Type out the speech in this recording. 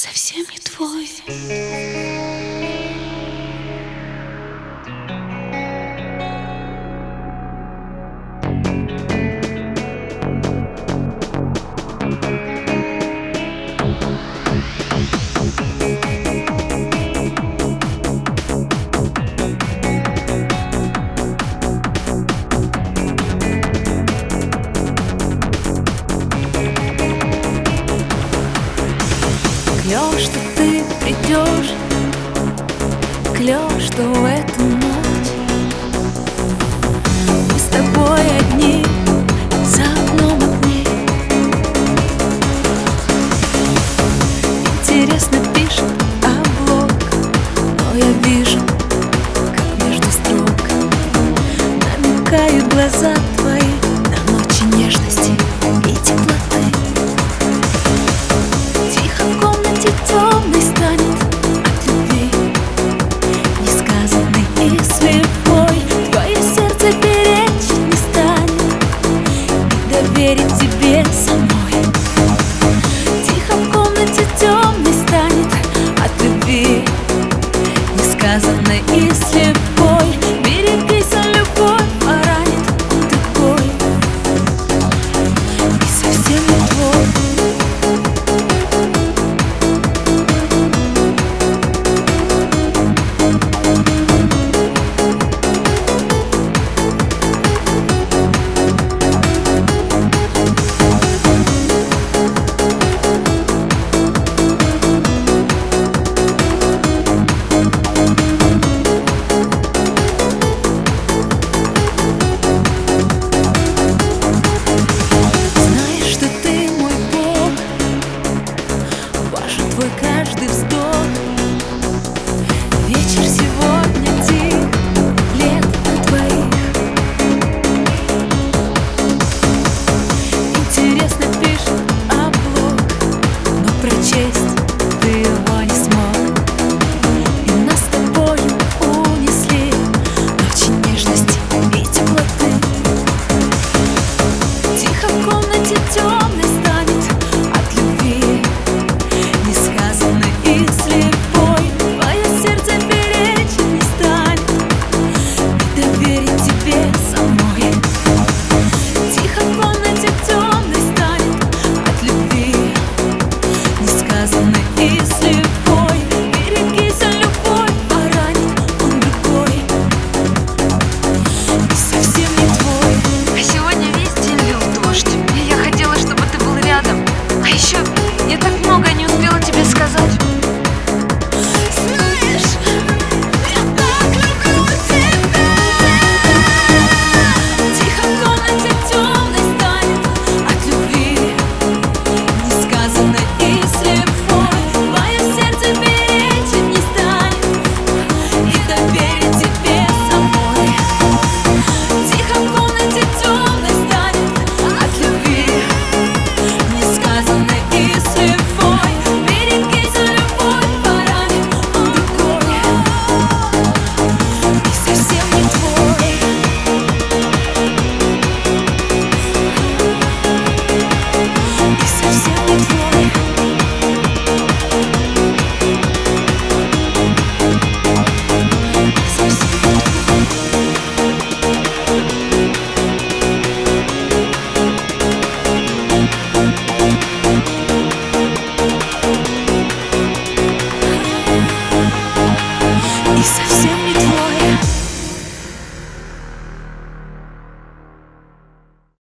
совсем не твой. Клево, что ты придешь Клево, что в эту ночь. Мы с тобой одни За окном одни Интересно пишет облог Но я вижу, как между строк Намекают глаза. верим тебе самой. Тихо в комнате темный станет от любви. Несказанной и